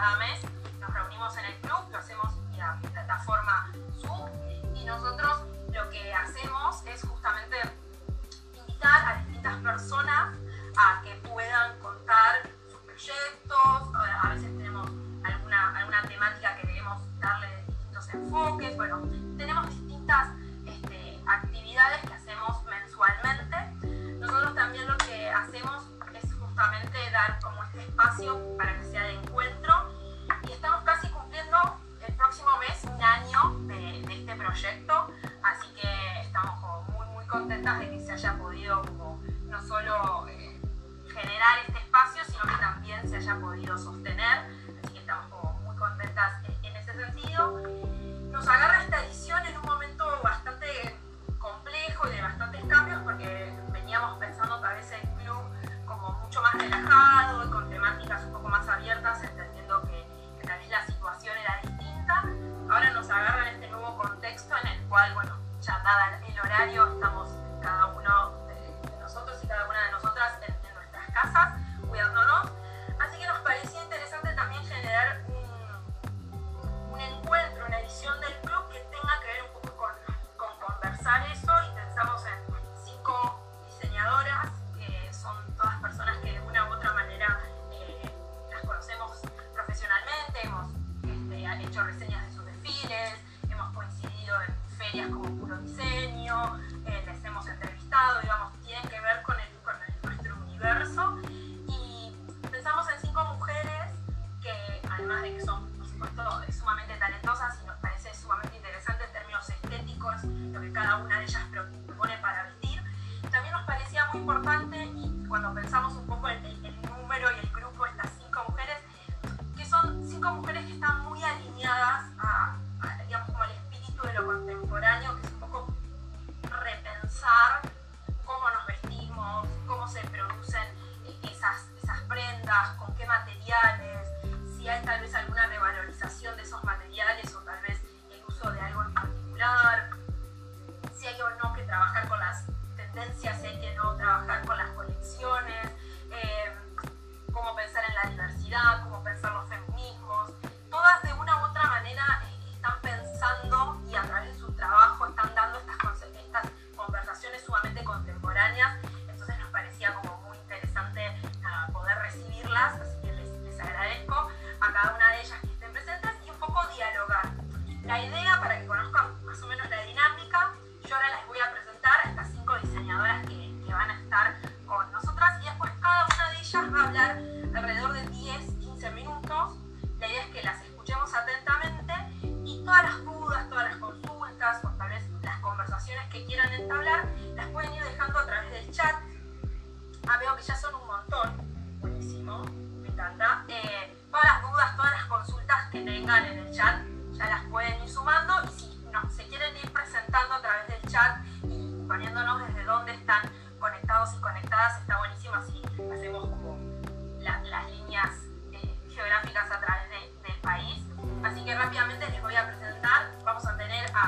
cada mes, nos reunimos en el club, lo hacemos vía plataforma Zoom y nosotros lo que hacemos es justamente invitar a distintas personas a que puedan contar sus proyectos, a veces tenemos alguna, alguna temática que queremos darle distintos enfoques, bueno, sentencia sé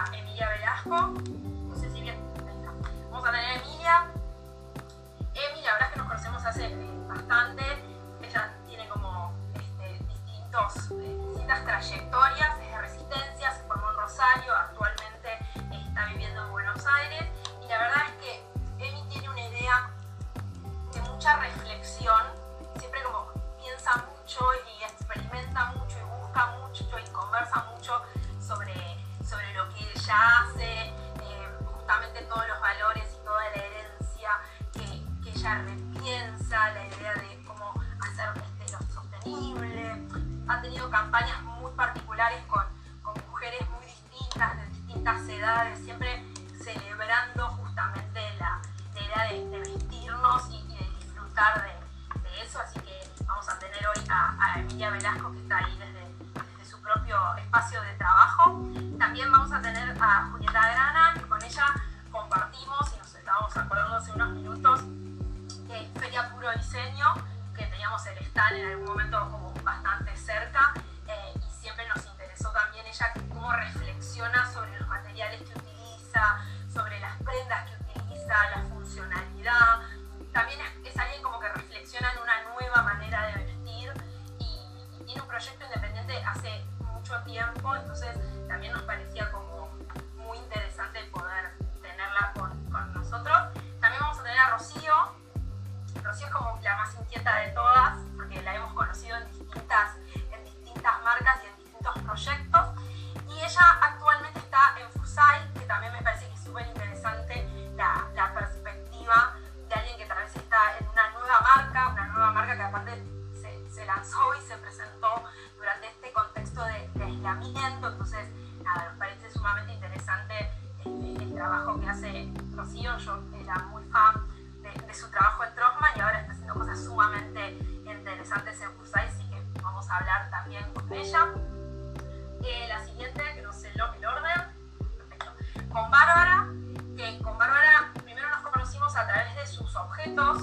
está Emilia Velasco,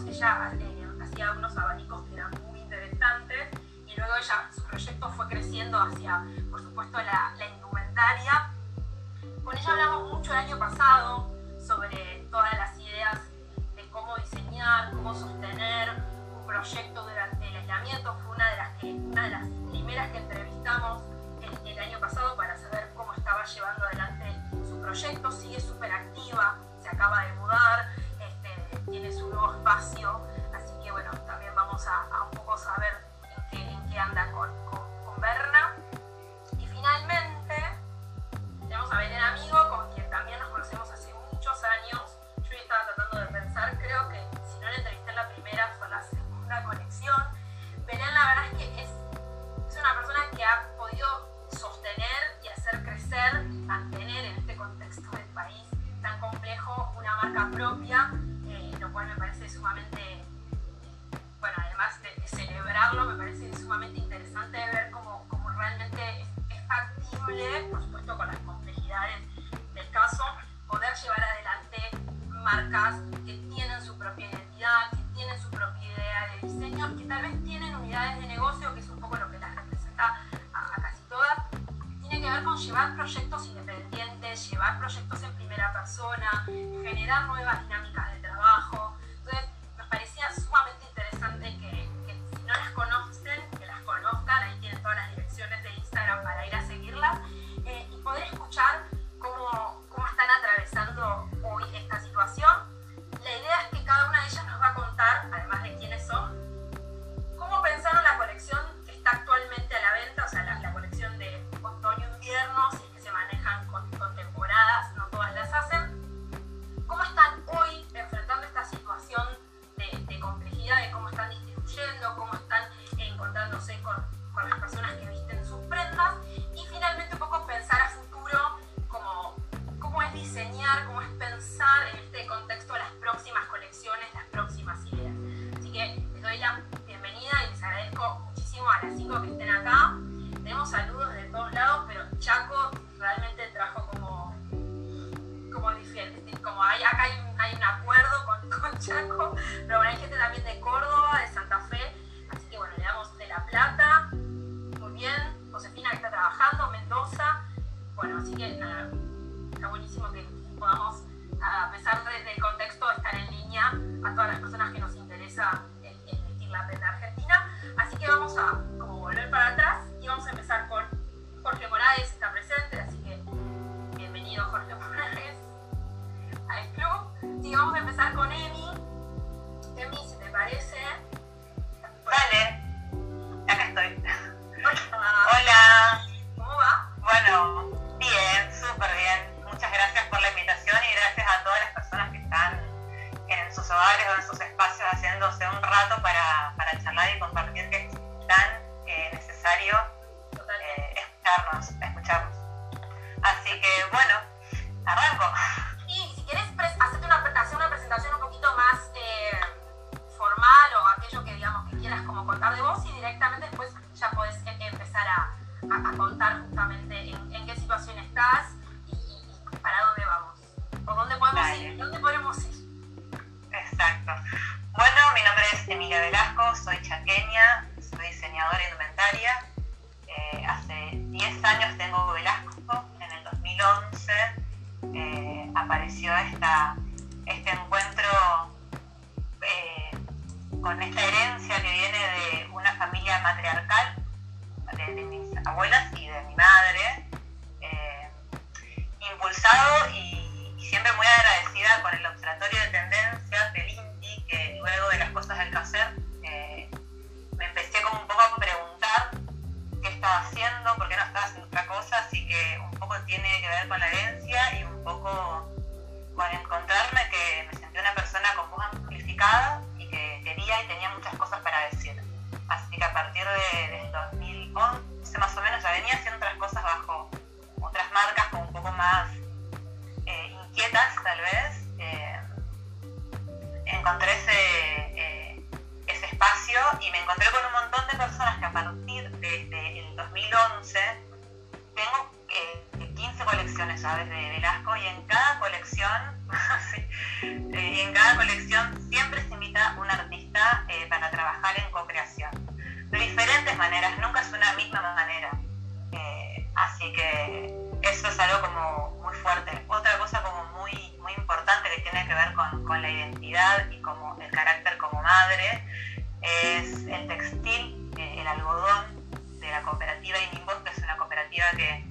ella Hacía unos abanicos que eran muy interesantes y luego ella, su proyecto fue creciendo hacia, por supuesto, la, indumentaria. Con ella hablamos mucho el año pasado sobre todas las ideas de cómo diseñar, cómo sostener un proyecto durante el aislamiento. Fue una de las, primeras que entrevistamos el, el año pasado para saber cómo estaba llevando adelante su proyecto. Sigue súper activa, se acaba de mudar, tienes un nuevo espacio, así que bueno, también vamos a, un poco saber en qué, anda con, con, con Berna. sumamente interesante de ver cómo, cómo realmente es, factible, por supuesto con las complejidades del caso, poder llevar adelante marcas que tienen su propia identidad, que tienen su propia idea de diseño, que tal vez tienen unidades de negocio, que es un poco lo que las representa a, a casi todas, tiene que ver con llevar proyectos independientes, llevar proyectos en primera persona, generar nuevas dinámicas a, contar justamente y me encontré con un montón de personas que a partir de, de el 2011 tengo eh, 15 colecciones de Velasco y en cada colección eh, en cada colección siempre se invita un artista eh, para trabajar en co-creación. De diferentes maneras, nunca es una misma manera. Eh, así que eso es algo como muy fuerte. Otra cosa como muy, muy importante que tiene que ver con, con la identidad y como el carácter como madre es el textil, eh, el algodón de la cooperativa Inimbos, que es una cooperativa que,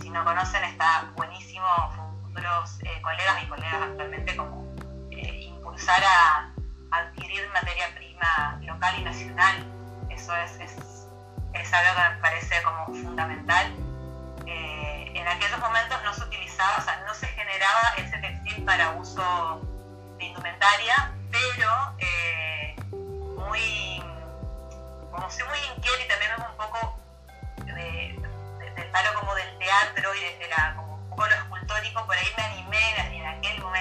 si no conocen está buenísimo, futuros eh, colegas y colegas actualmente, como eh, impulsar a adquirir materia prima local y nacional. Eso es, algo que me parece como fundamental. Eh, en aquellos momentos no se utilizaba, o sea, no se generaba ese textil para uso de indumentaria, pero muy, como soy muy inquieta y también hago un poco de, de, del palo como del teatro y desde la, como un poco lo escultórico, por ahí me animé en aquel momento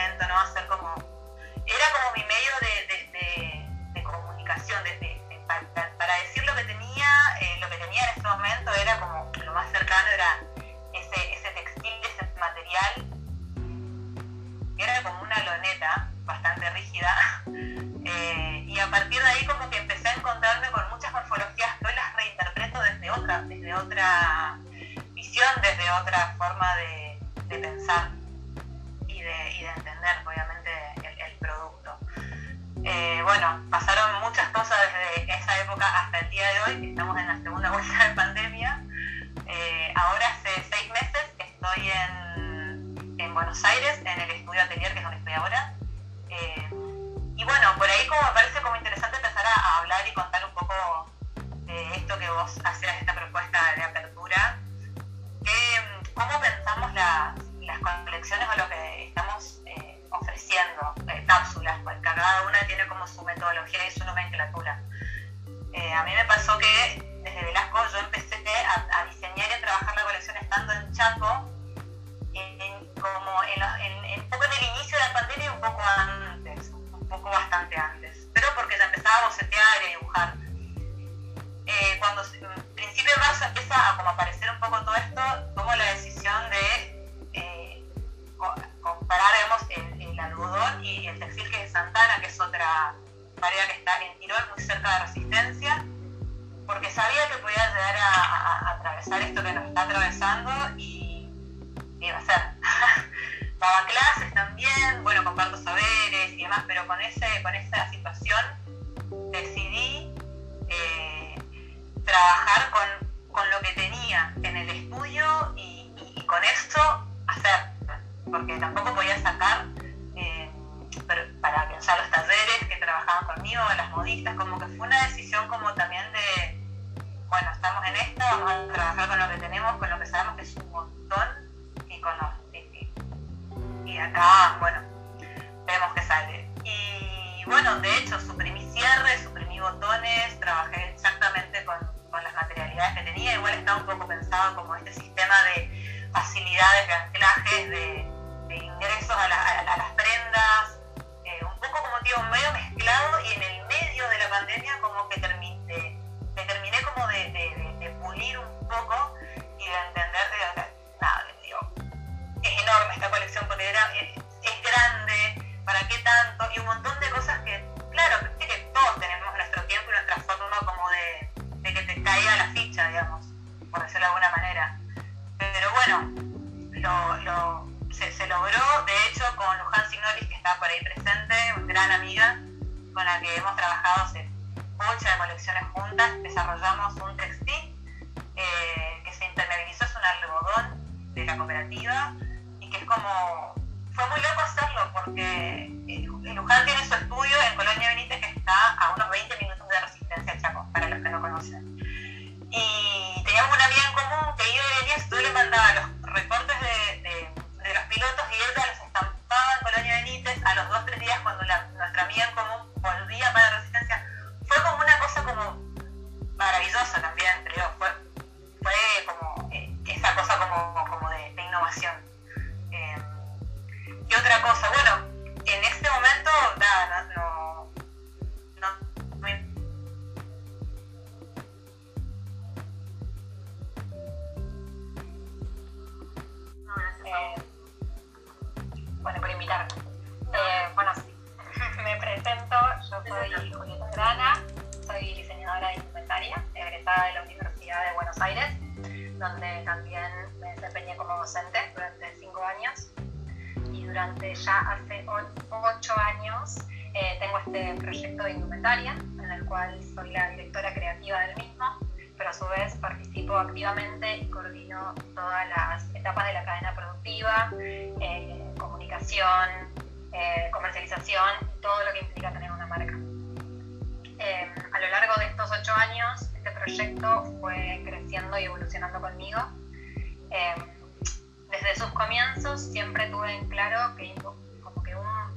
liderazgo, en, en, como en, los, en, un poco del inicio de la pandemia y un poco antes, un poco bastante antes, pero porque ya empezaba a bocetear y a dibujar. Eh, cuando principio de marzo empieza a como aparecer un poco todo esto, tomo la decisión de eh, comparar, el, el, algodón y el textil que es de Santana, que es otra variedad que está en Tirol, muy cerca de Resistencia, porque sabía que podía llegar a, a, a atravesar esto que nos está atravesando y iba a ser. Daba clases también, bueno, comparto saberes y demás, pero con, ese, con esa situación decidí eh, trabajar con, con, lo que tenía en el estudio y, con esto hacer, porque tampoco podía sacar eh, para pensar los talleres que trabajaban conmigo, las modistas, como que fue una decisión como también de, bueno, estamos en esta, vamos a trabajar con lo que tenemos, con lo que sabemos que es un montón los... Y, acá, bueno, vemos que sale. Y bueno, de hecho, suprimí cierres, suprimí botones, trabajé exactamente con, con las materialidades que tenía, igual estaba un poco pensado como este sistema de facilidades de anclajes, de, de ingresos a, a, las Y un montón de cosas que, claro, que todos tenemos nuestro tiempo y nuestra forma como de, de que te caiga la ficha, digamos, por decirlo de alguna manera. Pero bueno, lo, lo se, logró, de hecho, con Luján Signoris, que está por ahí presente, una gran amiga con la que hemos trabajado hace muchas de colecciones juntas, desarrollamos un textil eh, que se impermeabilizó, es un algodón de la cooperativa y que es como, fue muy loco hacerlo porque Luján tiene su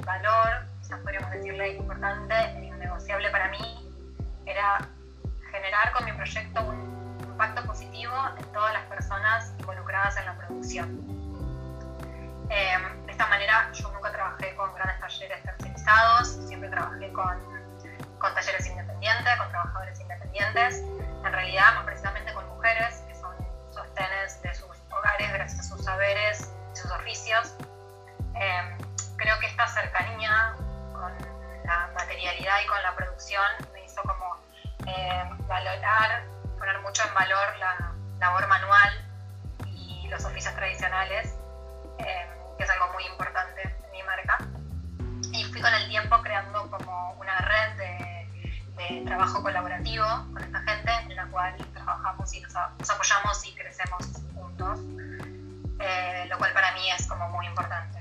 valor, quizás podríamos decirle importante e innegociable para mí, era generar con mi proyecto un impacto positivo en todas las personas involucradas en la producción. Eh, de esta manera yo nunca trabajé con grandes talleres tercerizados, siempre trabajé con, con talleres independientes, con trabajadores independientes, en realidad más precisamente con mujeres que son sostenes de sus hogares gracias a sus saberes esta cercanía con la materialidad y con la producción me hizo como eh, valorar, poner mucho en valor la labor manual y los oficios tradicionales eh, que es algo muy importante en mi marca. Y fui con el tiempo creando como una red de, trabajo colaborativo con esta gente en la cual trabajamos y nos, nos apoyamos y crecemos juntos, eh, lo cual para mí es como muy importante.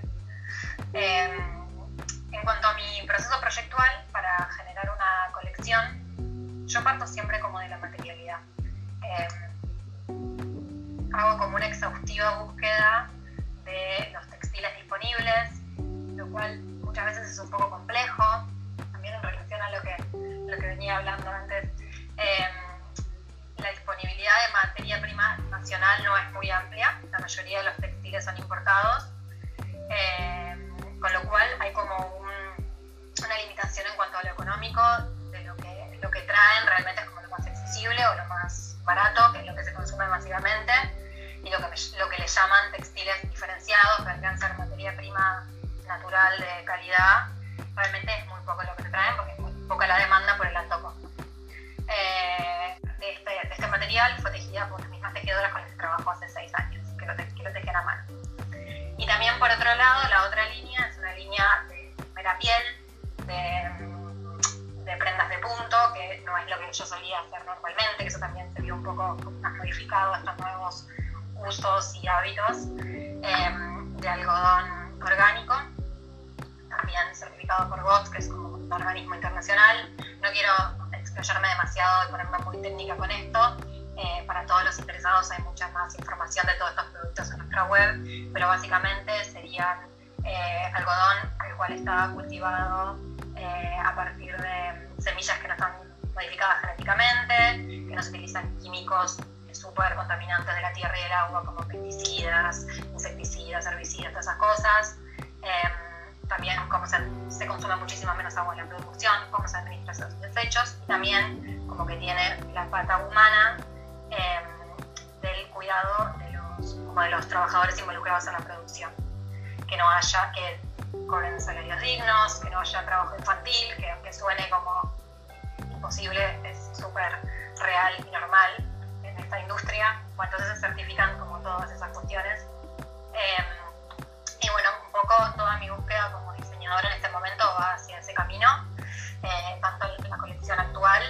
Eh, en cuanto a mi proceso proyectual para generar una colección, yo parto siempre como de la materialidad. Eh, hago como una exhaustiva búsqueda los hay mucha más información de todos estos productos en nuestra web, pero básicamente serían eh, algodón el cual está cultivado eh, a partir de semillas que no están modificadas genéticamente, que no se utilizan químicos súper contaminantes de la tierra y el agua como pesticidas, insecticidas, herbicidas, todas esas cosas. Em, también cómo se, se, consume muchísimo menos agua en la producción, cómo se administran esos desechos y también como que tiene la pata humana del cuidado de los, como de los trabajadores involucrados en la producción. Que no haya, que cobren salarios dignos, que no haya trabajo infantil, que aunque suene como imposible, es súper real y normal en esta industria. Bueno, entonces se certifican como todas esas cuestiones. Em, y bueno, un poco toda mi búsqueda como diseñadora en este momento va hacia ese camino, eh, tanto en la colección actual,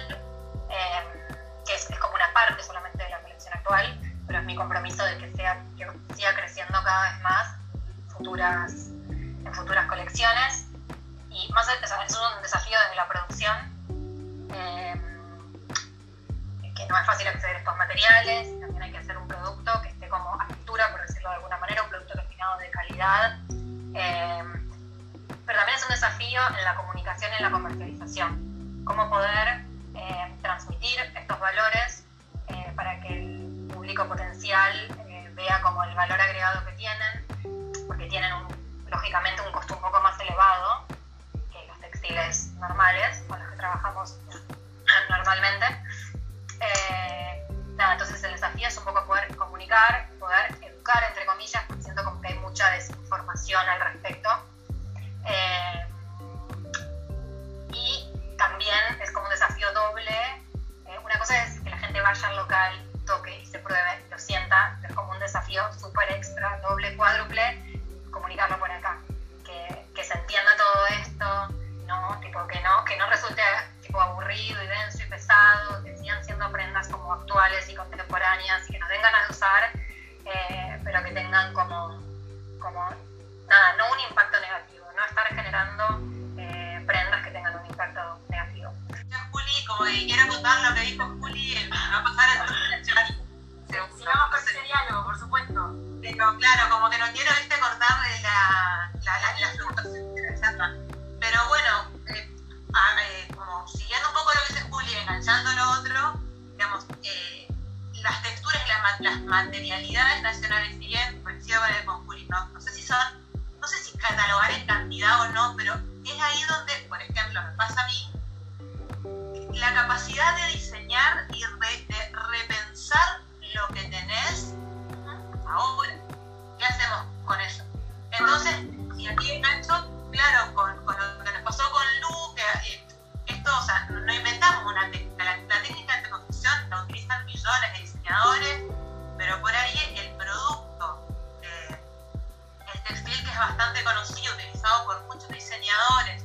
em, que es, es, como una parte solamente de la colección actual, pero es mi compromiso de que, sea, siga creciendo cada vez más futuras en futuras colecciones. Y más es un desafío desde la producción, eh, que no es fácil acceder a estos materiales, también hay que hacer un producto que esté como a altura, por decirlo de alguna manera, un producto refinado de calidad. Eh, pero también es un desafío en la comunicación y en la comercialización. Cómo poder eh, transmitir estos valores público potencial vea como el valor agregado que tienen, porque tienen un lógicamente un costo un poco más elevado que los textiles normales con los que trabajamos normalmente. Eh, nada, entonces el desafío es un poco poder comunicar, poder educar, entre comillas, siento como que hay mucha desinformación al desafío súper extra, doble, cuádruple, comunicarlo por acá, que, que, se entienda todo esto, ¿no? Tipo, que no, que no resulte tipo aburrido y denso y pesado, que sigan siendo prendas como actuales y contemporáneas y que nos den ganas de usar, eh, pero que tengan como, como, nada, no un impacto negativo, no estar generando eh, prendas que tengan un impacto negativo. Juli, como quiero contar lo que dijo Juli, va a pasar a Pero claro, como que no quiero ¿viste, cortar la, la, la, la Pero bueno, eh, eh, como siguiendo un poco lo que dice Juli, enganchando lo otro, digamos, eh, las texturas y las, materialidades nacionales, si bien coincido con, Juli, ¿no? sé si son, no sé si catalogar en cantidad o no, pero es ahí donde, por ejemplo, me pasa a mí, la capacidad de diseñar y de repensar lo que tenés ahora. Y aquí engancho, claro, con, con, lo que nos pasó con Lu, que eh, esto, o sea, no inventamos una técnica, la, la, técnica de construcción la utilizan millones de diseñadores, pero por ahí el producto, eh, el textil que es bastante conocido, utilizado por muchos diseñadores,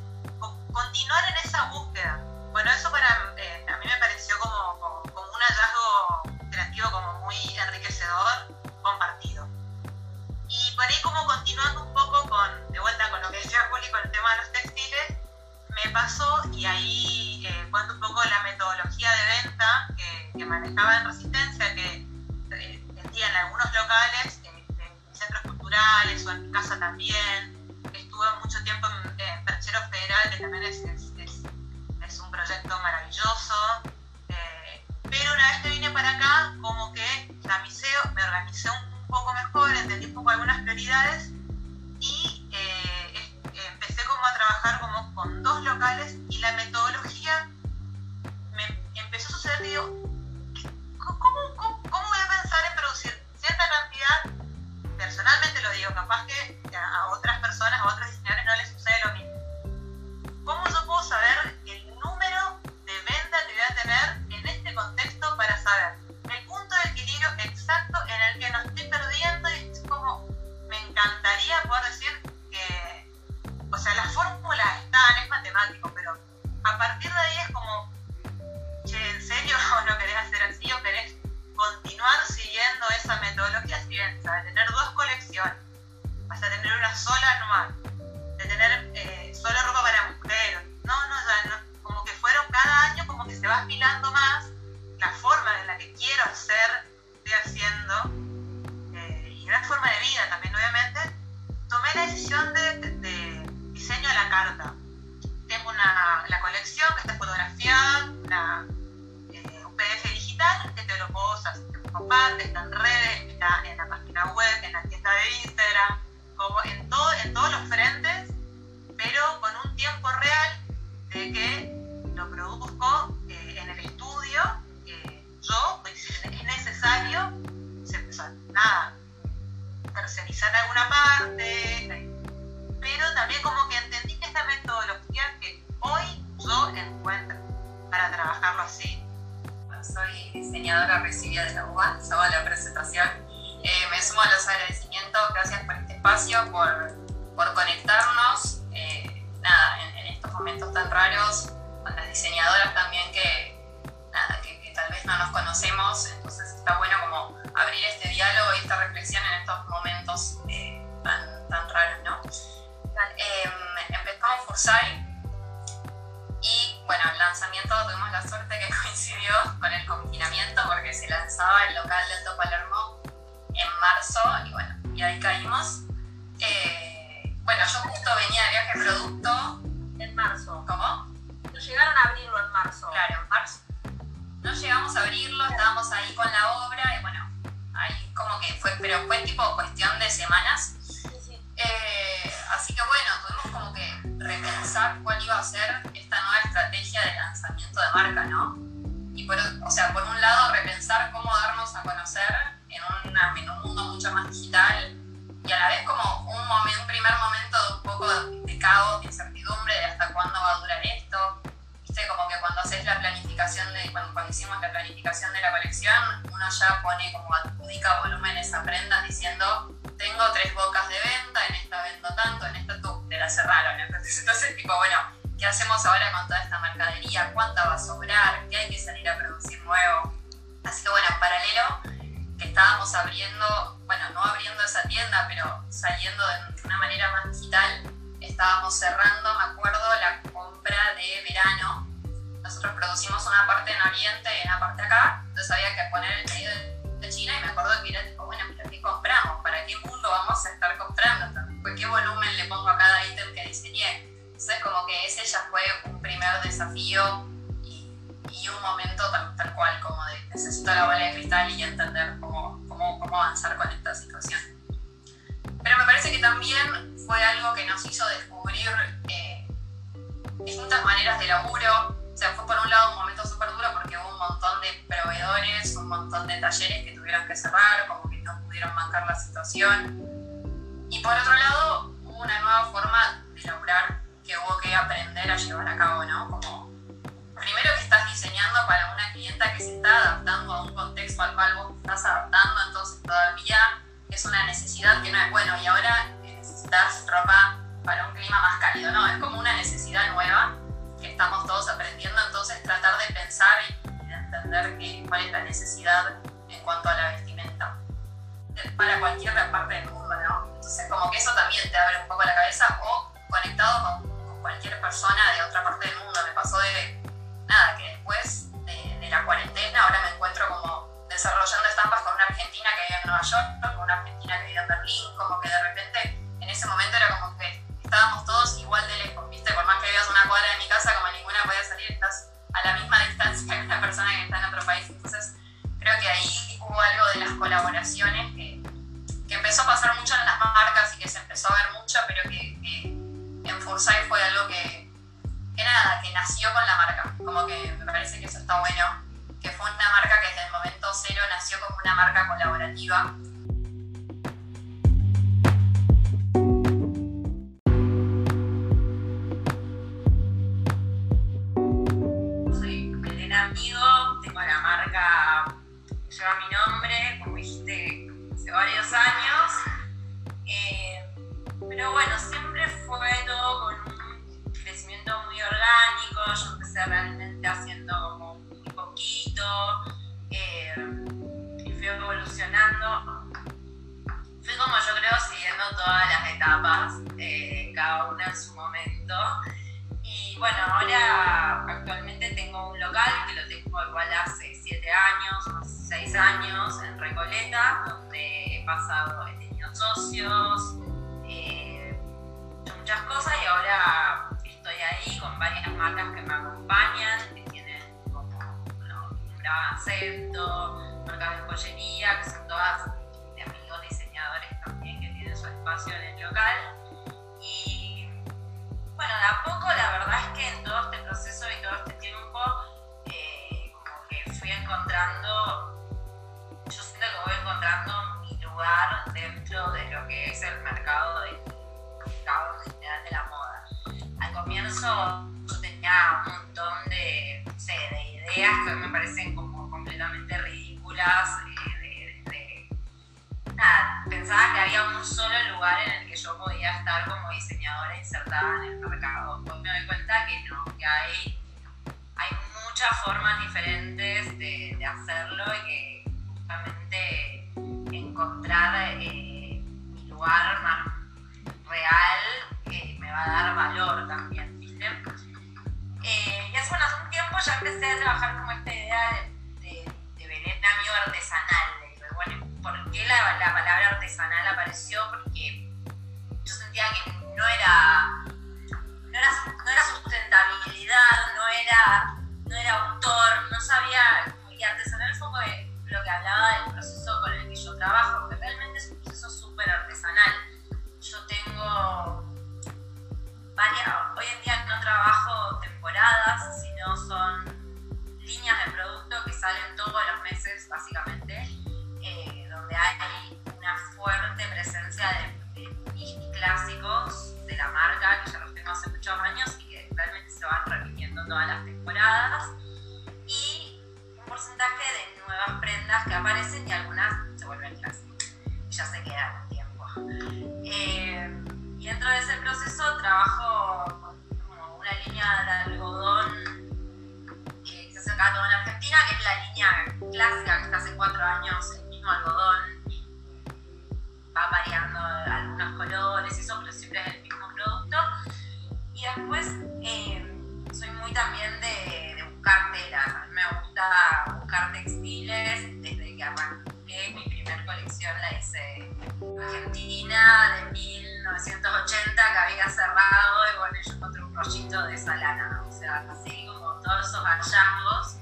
continuar en esa búsqueda. Bueno, eso para eh, a mí me pareció como, como, como un hallazgo creativo como muy enriquecedor compartido. Y por ahí como continuando un poco con, de vuelta con lo que decía Juli con el tema de los textiles, me pasó y ahí eh, cuento un poco la metodología de venta que, que manejaba en Resistencia, que eh, en algunos locales, eh, en centros culturales o en mi casa también. Estuve mucho tiempo en, en Perchero Federal, que también es, es, es, es un proyecto maravilloso. pero una vez que vine para acá, como que miseo, me organicé un poco mejor, entendí un poco algunas prioridades y eh, empecé como a trabajar como con dos locales y la metodología me empezó a suceder, digo, ¿cómo, cómo, cómo voy a pensar en producir cierta cantidad? Personalmente lo digo, capaz que a otras personas, a otros diseñadores no les sucede lo mismo. experiencia, tener dos colecciones, hasta tener una sola nomás. Tipo, bueno, ¿qué hacemos ahora con toda esta mercadería? ¿Cuánta va a sobrar? ¿Qué hay que salir a producir nuevo? Así que bueno, en paralelo, que estábamos abriendo, bueno, no abriendo esa tienda, pero saliendo de una manera más digital, estábamos cerrando, me acuerdo, la compra de verano. Nosotros producimos una parte en Oriente y una parte acá, entonces había que poner el pedido de China y me acuerdo que era tipo, bueno, pero ¿qué compramos? ¿Para qué mundo vamos a estar comprando? ¿Pues ¿Qué volumen le pongo a cada ítem que diseñé? Entonces como que ese ya fue un primer desafío y, un momento tal, tal, cual como de necesito la bola de cristal y entender cómo, cómo, cómo avanzar con esta situación. Pero me parece que también fue algo que nos hizo descubrir eh, distintas maneras de laburo. O sea, fue por un lado un momento súper duro porque hubo un montón de proveedores, un montón de talleres que tuvieron que cerrar, como que no pudieron bancar la situación. Y por otro lado, hubo una nueva forma de laburar que hubo que aprender a llevar a cabo, ¿no? Como, primero que estás diseñando para una clienta que se está adaptando a un contexto al cual vos estás adaptando, entonces todavía es una necesidad que no es bueno y ahora necesitas ropa para un clima más cálido, ¿no? Es como una necesidad nueva que estamos todos aprendiendo, entonces tratar de pensar y de entender que, cuál es la necesidad en cuanto a la vestimenta para cualquier parte del mundo, ¿no? Entonces como que eso también te abre un poco la cabeza o conectado con, cualquier persona de otra parte del mundo. Me pasó de, nada, que después de, de la cuarentena ahora me encuentro como desarrollando estampas con una argentina que vive en Nueva York, con una argentina que vive en Berlín, como que de repente en ese momento era como que estábamos todos igual de lejos, ¿viste? Por más que vivas una cuadra de mi casa, como ninguna podía salir, estás a la misma distancia que una persona que está en otro país. Entonces, creo que ahí hubo algo de las colaboraciones que, que empezó a pasar mucho en las marcas y que se empezó a ver mucho, pero que en Fursai fue algo que, que nada, que nació con la marca. Como que me parece que eso está bueno, que fue una marca que desde el momento cero nació como una marca colaborativa amigo, tengo la marca que lleva mi nombre, como dijiste, hace varios años. Eh, pero bueno, siempre esfuerzo, con un crecimiento muy orgánico, yo empecé realmente haciendo como muy poquito eh, y fui evolucionando. Fui como yo creo siguiendo todas las etapas, eh, cada una en su momento. Y bueno, ahora actualmente tengo un local que lo tengo igual hace 7 años, 6 años en Recoleta, donde he pasado, he tenido socios, muchas cosas y ahora estoy ahí con varias marcas que me acompañan, que tienen como bueno, Acepto, marcas de joyería, que son todas de amigos diseñadores también que tienen su espacio en el local. Y bueno, a poco la verdad es que en todo este proceso y todo este tiempo, eh, como que fui encontrando, yo siento que voy encontrando mi lugar dentro de lo que es el mercado, de, mercado general de la moda. Al comienzo yo tenía un montón de, no sé, de ideas que me parecen como completamente ridículas. eh, de- de- nada, pensaba que había un solo lugar en el que yo podía estar como diseñadora insertada en el mercado. Hoy me doy cuenta que no, que hay, hay muchas formas diferentes de, de hacerlo y que justamente encontrar eh, mi lugar más real eh, me va a dar valor también, ¿viste? Eh, y hace, bueno, hace un tiempo ya empecé a trabajar como esta idea de, de, de amigo artesanal. que, bueno, ¿por qué la, la palabra artesanal apareció? Porque yo sentía que no era, no era, sustentabilidad, no era, no era autor, no sabía, y artesanal fue lo que hablaba del proceso con el que yo trabajo, que realmente es un proceso súper artesanal. Yo tengo varias, hoy en día no trabajo temporadas, sino son líneas de producto que salen todos los meses, básicamente, eh, donde hay una fuerte presencia de, de clásicos de la marca, que ya los tengo hace muchos años y que realmente se van repitiendo todas las temporadas, y un porcentaje de nuevas prendas que aparecen y algunas se vuelven clásicas, ya se quedan. Eh, y dentro de ese proceso trabajo con una línea de algodón que se hace acá todo en Argentina, que es la línea clásica que está hace cuatro años, el mismo algodón, y va variando algunos colores y eso, pero siempre es el mismo producto. Y después eh, soy muy también de, de buscar telas, a mí me gusta buscar textiles desde que arranqué mi primer colección la hice Argentina de 1980 que había cerrado y bueno, yo encontré un rollito de esa lana, o sea, así como todos esos hallazgos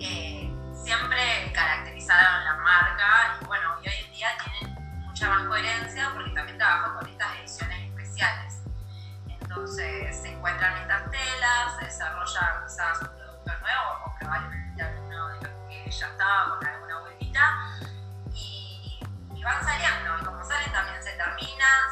eh, siempre caracterizaron la marca y bueno, y hoy en día tienen mucha más coherencia porque también trabajo con estas ediciones especiales. Entonces se encuentran estas telas, se desarrolla quizás un producto nuevo o probablemente alguno de los que ya estaba con alguna vueltita van saliendo. Y como salen también se terminan,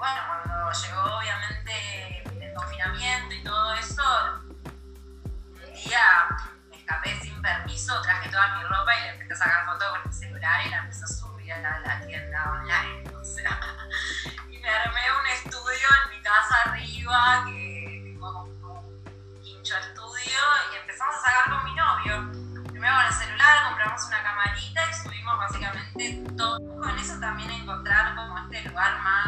bueno, cuando llegó obviamente el confinamiento y todo eso, un día me escapé sin permiso, traje toda mi ropa y le empecé a sacar fotos con el celular y la empecé a subir a la, tienda online. Y me armé un estudio en mi casa arriba, que tengo como un quincho estudio, y empezamos a sacar con mi novio. Primero con el celular, compramos una camarita y subimos básicamente todo. Con eso también encontrar como este lugar más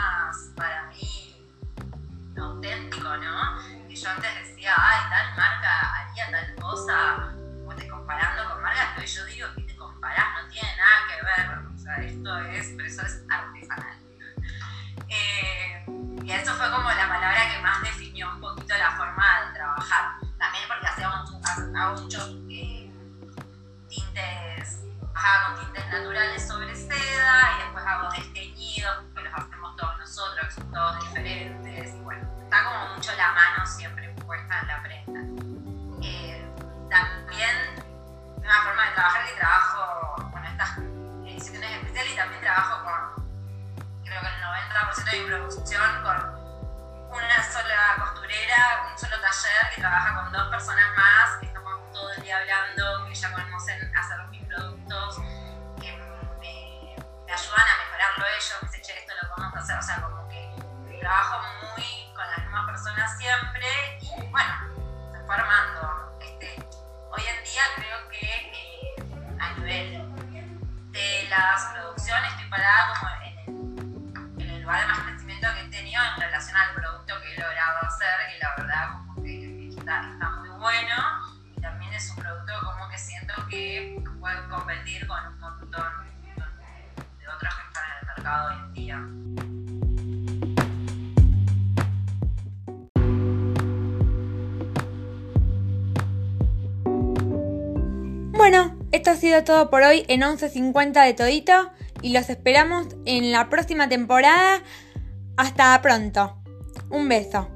yo antes decía, ay, tal marca haría tal cosa, vos te comparando con marcas, pero yo digo que te comparás, no tiene nada que ver, o sea, esto es, pero eso es artesanal. Eh, y eso fue como la palabra que más definió un poquito la forma de trabajar, también porque hacía muchos eh, tintes, bajaba con tintes naturales sobre seda y en la prenda. Eh, también una forma de trabajar que trabajo con estas ediciones especiales y también trabajo con, creo que el 90% de mi producción con una sola costurera, un solo taller que trabaja con dos personas más, que estamos todo el día hablando, que ya conocen hacer mis productos, que me, me ayudan a mejorarlo ellos, que se che, esto lo podemos hacer, o sea, como que trabajo muy con las mismas personas siempre bueno, se armando. Este, hoy en día creo que eh, a nivel de las producciones estoy parada como en el, en el lugar de más crecimiento que he tenido en relación al producto que he logrado hacer, que la verdad como que está, está muy bueno y también es un producto como que siento que puede competir con un montón de otros que están en el mercado hoy en día. Esto ha sido todo por hoy en 11.50 de Todito y los esperamos en la próxima temporada. Hasta pronto. Un beso.